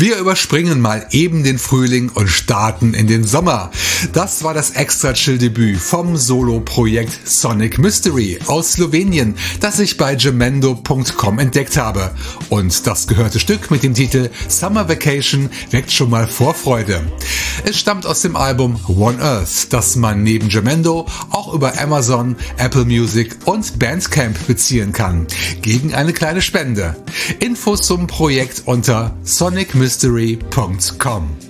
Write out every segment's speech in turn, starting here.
Wir überspringen mal eben den Frühling und starten in den Sommer. Das war das extra chill Debüt vom Solo-Projekt Sonic Mystery aus Slowenien, das ich bei gemendo.com entdeckt habe. Und das gehörte Stück mit dem Titel Summer Vacation weckt schon mal Vorfreude. Es stammt aus dem Album One Earth, das man neben Gemendo auch über Amazon, Apple Music und Bandcamp beziehen kann. Gegen eine kleine Spende. Infos zum Projekt unter Sonic Mystery mystery.com.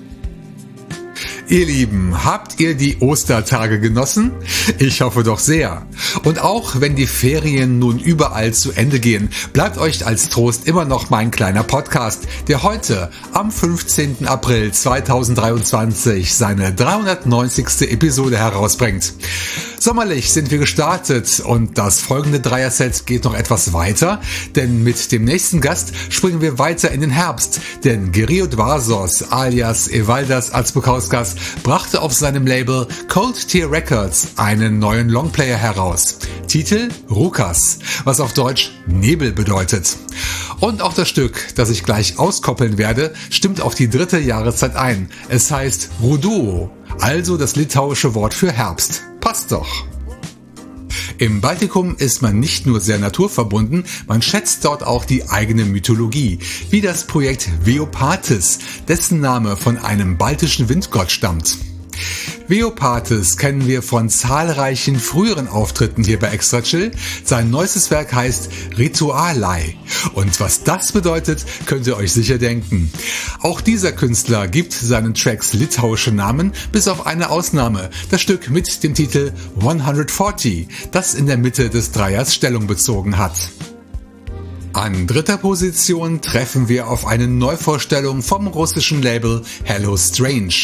Ihr Lieben, habt ihr die Ostertage genossen? Ich hoffe doch sehr. Und auch wenn die Ferien nun überall zu Ende gehen, bleibt euch als Trost immer noch mein kleiner Podcast, der heute am 15. April 2023 seine 390. Episode herausbringt. Sommerlich sind wir gestartet und das folgende Dreier-Set geht noch etwas weiter, denn mit dem nächsten Gast springen wir weiter in den Herbst, denn Gerio Dvarsos alias Evaldas Azbukauskas brachte auf seinem Label Cold Tier Records einen neuen Longplayer heraus. Titel Rukas, was auf Deutsch Nebel bedeutet. Und auch das Stück, das ich gleich auskoppeln werde, stimmt auf die dritte Jahreszeit ein. Es heißt Ruduo, also das litauische Wort für Herbst. Passt doch. Im Baltikum ist man nicht nur sehr naturverbunden, man schätzt dort auch die eigene Mythologie, wie das Projekt Veopatis, dessen Name von einem baltischen Windgott stammt. Veopatis kennen wir von zahlreichen früheren Auftritten hier bei Extra Chill. Sein neuestes Werk heißt Ritualei. Und was das bedeutet, könnt ihr euch sicher denken. Auch dieser Künstler gibt seinen Tracks litauische Namen, bis auf eine Ausnahme. Das Stück mit dem Titel 140, das in der Mitte des Dreiers Stellung bezogen hat. An dritter Position treffen wir auf eine Neuvorstellung vom russischen Label Hello Strange.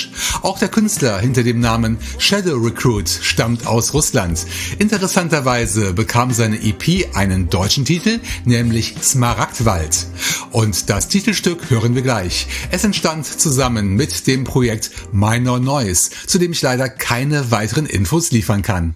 Auch der Künstler hinter dem Namen Shadow Recruit stammt aus Russland. Interessanterweise bekam seine EP einen deutschen Titel, nämlich Smaragdwald. Und das Titelstück hören wir gleich. Es entstand zusammen mit dem Projekt Minor Noise, zu dem ich leider keine weiteren Infos liefern kann.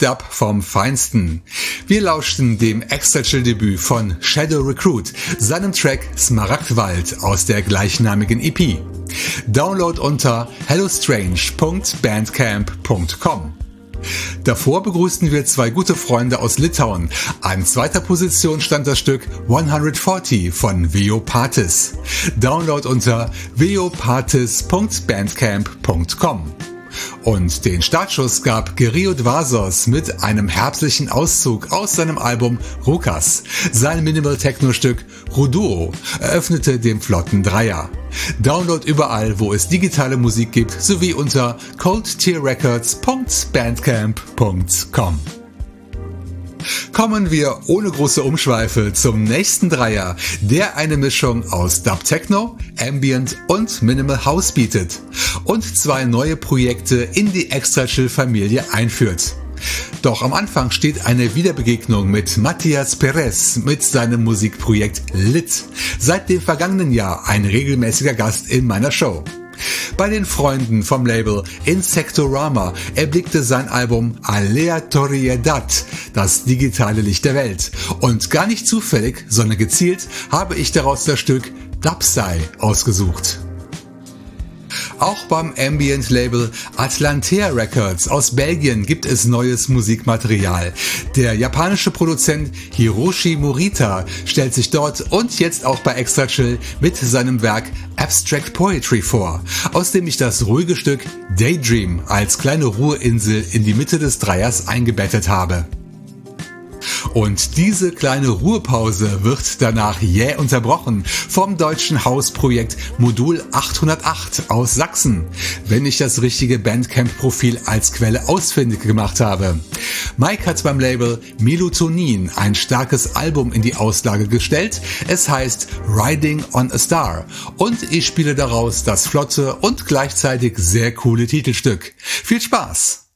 Dub vom Feinsten. Wir lauschten dem Extra-Chill-Debüt von Shadow Recruit, seinem Track Smaragdwald aus der gleichnamigen EP. Download unter hellostrange.bandcamp.com. Davor begrüßten wir zwei gute Freunde aus Litauen. An zweiter Position stand das Stück 140 von Veopatis. Download unter veopatis.bandcamp.com. Und den Startschuss gab Geriot Vasos mit einem herbstlichen Auszug aus seinem Album Rukas. Sein Minimal Techno Stück Ruduo eröffnete den flotten Dreier. Download überall, wo es digitale Musik gibt, sowie unter coldtierrecords.bandcamp.com. Kommen wir ohne große Umschweife zum nächsten Dreier, der eine Mischung aus Dub Techno, Ambient und Minimal House bietet und zwei neue Projekte in die Extra Chill Familie einführt. Doch am Anfang steht eine Wiederbegegnung mit Matthias Perez mit seinem Musikprojekt Lit. Seit dem vergangenen Jahr ein regelmäßiger Gast in meiner Show. Bei den Freunden vom Label Insectorama erblickte sein Album Aleatoriedad, das digitale Licht der Welt. Und gar nicht zufällig, sondern gezielt habe ich daraus das Stück Dubstai ausgesucht. Auch beim Ambient-Label Atlantea Records aus Belgien gibt es neues Musikmaterial. Der japanische Produzent Hiroshi Morita stellt sich dort und jetzt auch bei Extra Chill mit seinem Werk Abstract Poetry vor, aus dem ich das ruhige Stück Daydream als kleine Ruheinsel in die Mitte des Dreiers eingebettet habe. Und diese kleine Ruhepause wird danach jäh unterbrochen vom deutschen Hausprojekt Modul 808 aus Sachsen, wenn ich das richtige Bandcamp-Profil als Quelle ausfindig gemacht habe. Mike hat beim Label Melotonin ein starkes Album in die Auslage gestellt. Es heißt Riding on a Star und ich spiele daraus das flotte und gleichzeitig sehr coole Titelstück. Viel Spaß!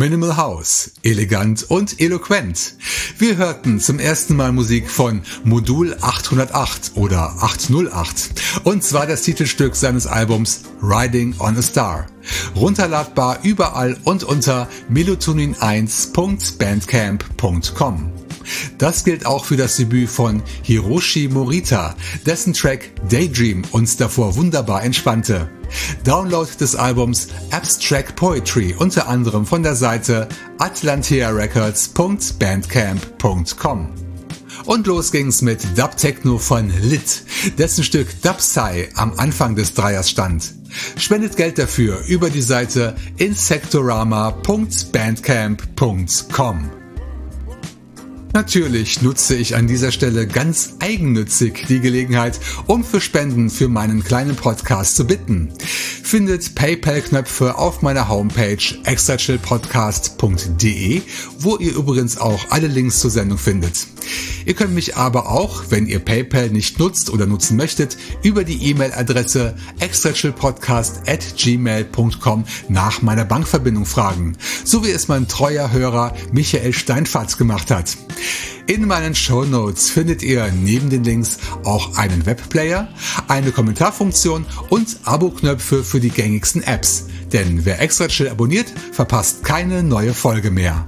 Minimal House, elegant und eloquent. Wir hörten zum ersten Mal Musik von Modul 808 oder 808 und zwar das Titelstück seines Albums Riding on a Star. Runterladbar überall und unter melatonin1.bandcamp.com. Das gilt auch für das Debüt von Hiroshi Morita, dessen Track Daydream uns davor wunderbar entspannte. Download des Albums Abstract Poetry unter anderem von der Seite atlantearecords.bandcamp.com. Und los ging's mit Dub Techno von Lit, dessen Stück Dub Psy am Anfang des Dreiers stand. Spendet Geld dafür über die Seite insectorama.bandcamp.com. Natürlich nutze ich an dieser Stelle ganz eigennützig die Gelegenheit, um für Spenden für meinen kleinen Podcast zu bitten. Findet PayPal-Knöpfe auf meiner Homepage extrachillpodcast.de, wo ihr übrigens auch alle Links zur Sendung findet. Ihr könnt mich aber auch, wenn ihr PayPal nicht nutzt oder nutzen möchtet, über die E-Mail-Adresse extrachillpodcast gmail.com nach meiner Bankverbindung fragen, so wie es mein treuer Hörer Michael Steinfatz gemacht hat. In meinen Show Notes findet ihr neben den Links auch einen Webplayer, eine Kommentarfunktion und Abo-Knöpfe für die gängigsten Apps. Denn wer extra chill abonniert, verpasst keine neue Folge mehr.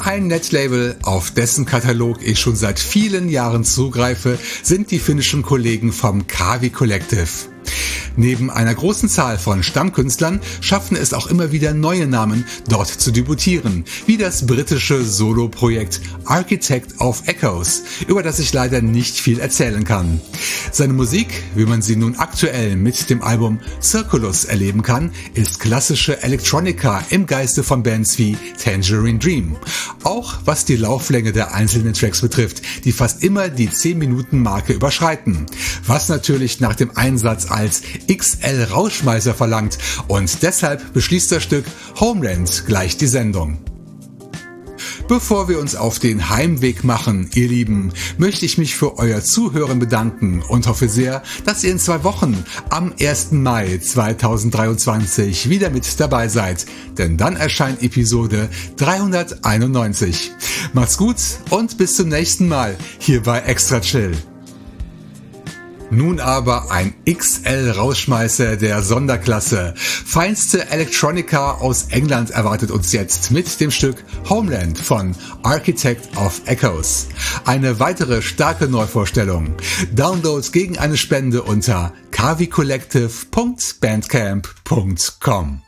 Ein Netlabel, auf dessen Katalog ich schon seit vielen Jahren zugreife, sind die finnischen Kollegen vom Kavi Collective. Neben einer großen Zahl von Stammkünstlern schaffen es auch immer wieder neue Namen, dort zu debütieren, wie das britische Solo-Projekt Architect of Echoes, über das ich leider nicht viel erzählen kann. Seine Musik, wie man sie nun aktuell mit dem Album Circulus erleben kann, ist klassische Electronica im Geiste von Bands wie Tangerine Dream. Auch was die Lauflänge der einzelnen Tracks betrifft, die fast immer die 10 Minuten Marke überschreiten. Was natürlich nach dem Einsatz als XL Rauschmeißer verlangt und deshalb beschließt das Stück Homeland gleich die Sendung. Bevor wir uns auf den Heimweg machen, ihr Lieben, möchte ich mich für euer Zuhören bedanken und hoffe sehr, dass ihr in zwei Wochen am 1. Mai 2023 wieder mit dabei seid, denn dann erscheint Episode 391. Macht's gut und bis zum nächsten Mal hier bei Extra Chill. Nun aber ein XL-Rausschmeißer der Sonderklasse. Feinste Electronica aus England erwartet uns jetzt mit dem Stück Homeland von Architect of Echoes. Eine weitere starke Neuvorstellung. Downloads gegen eine Spende unter kavicollective.bandcamp.com.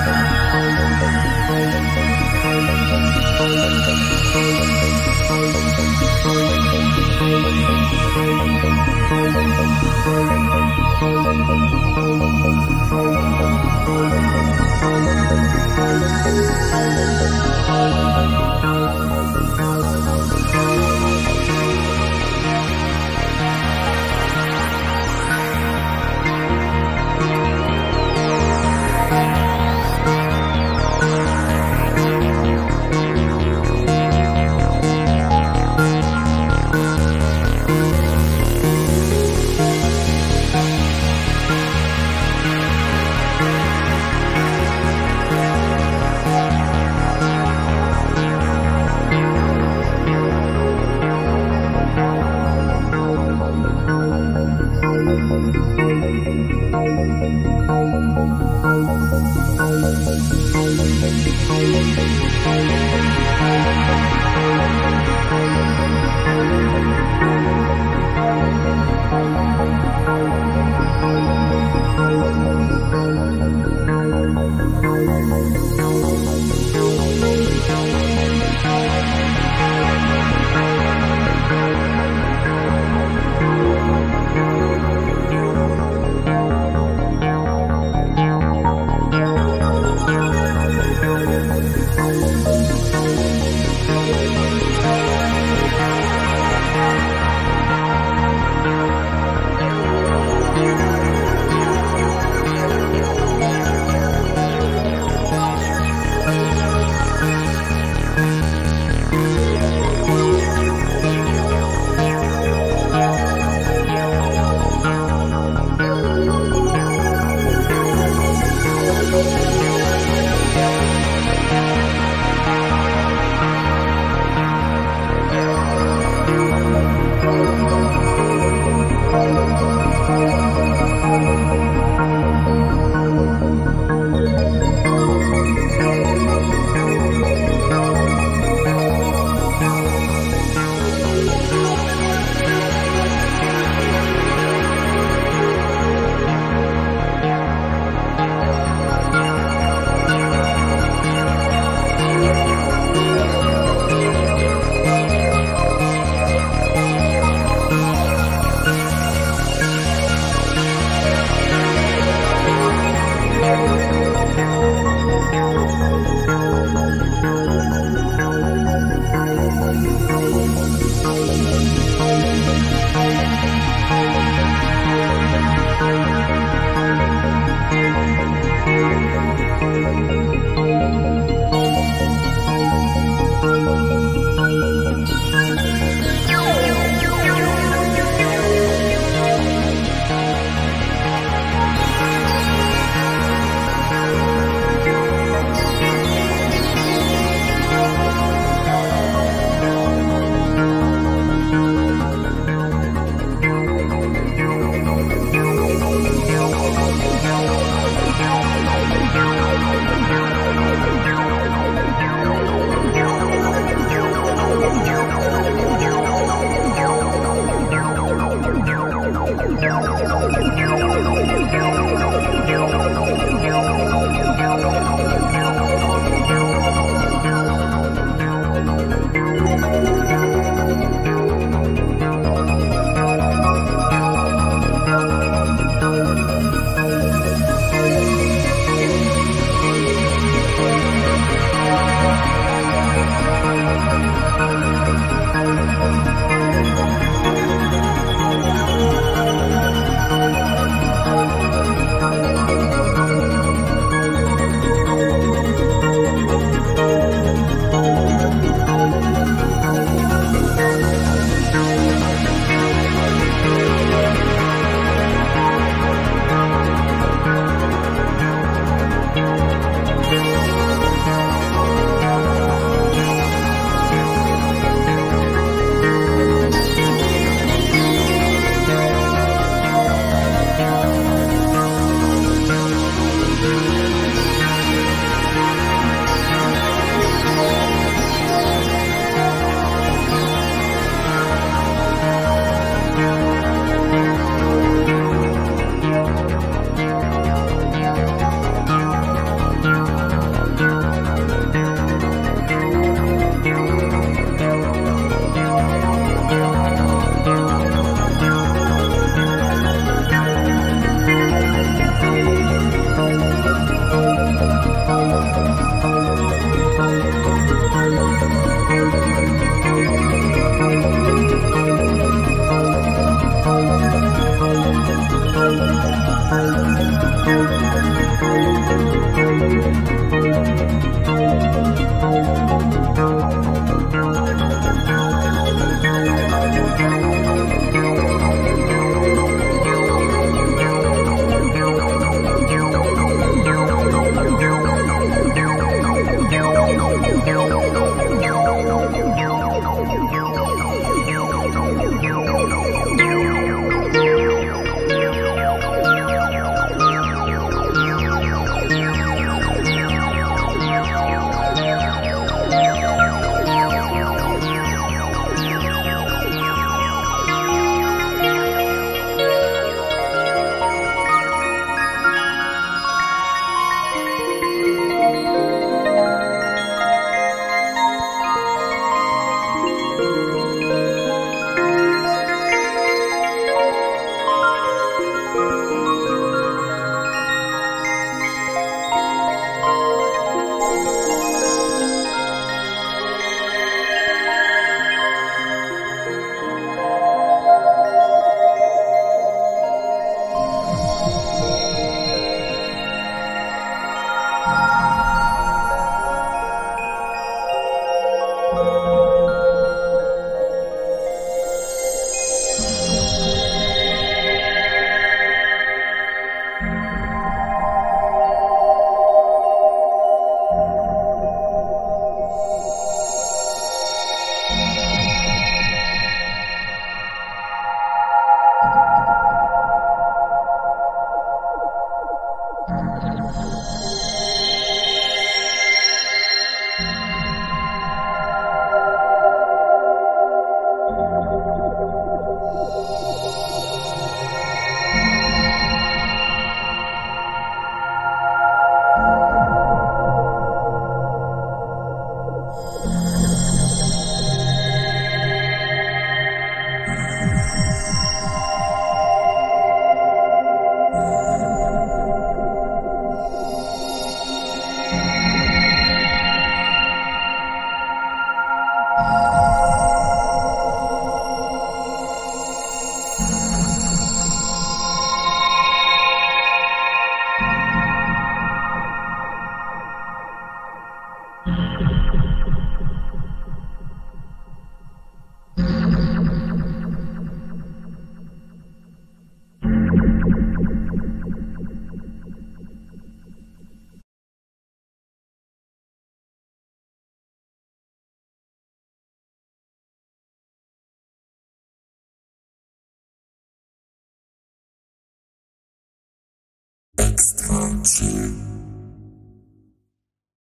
Bye.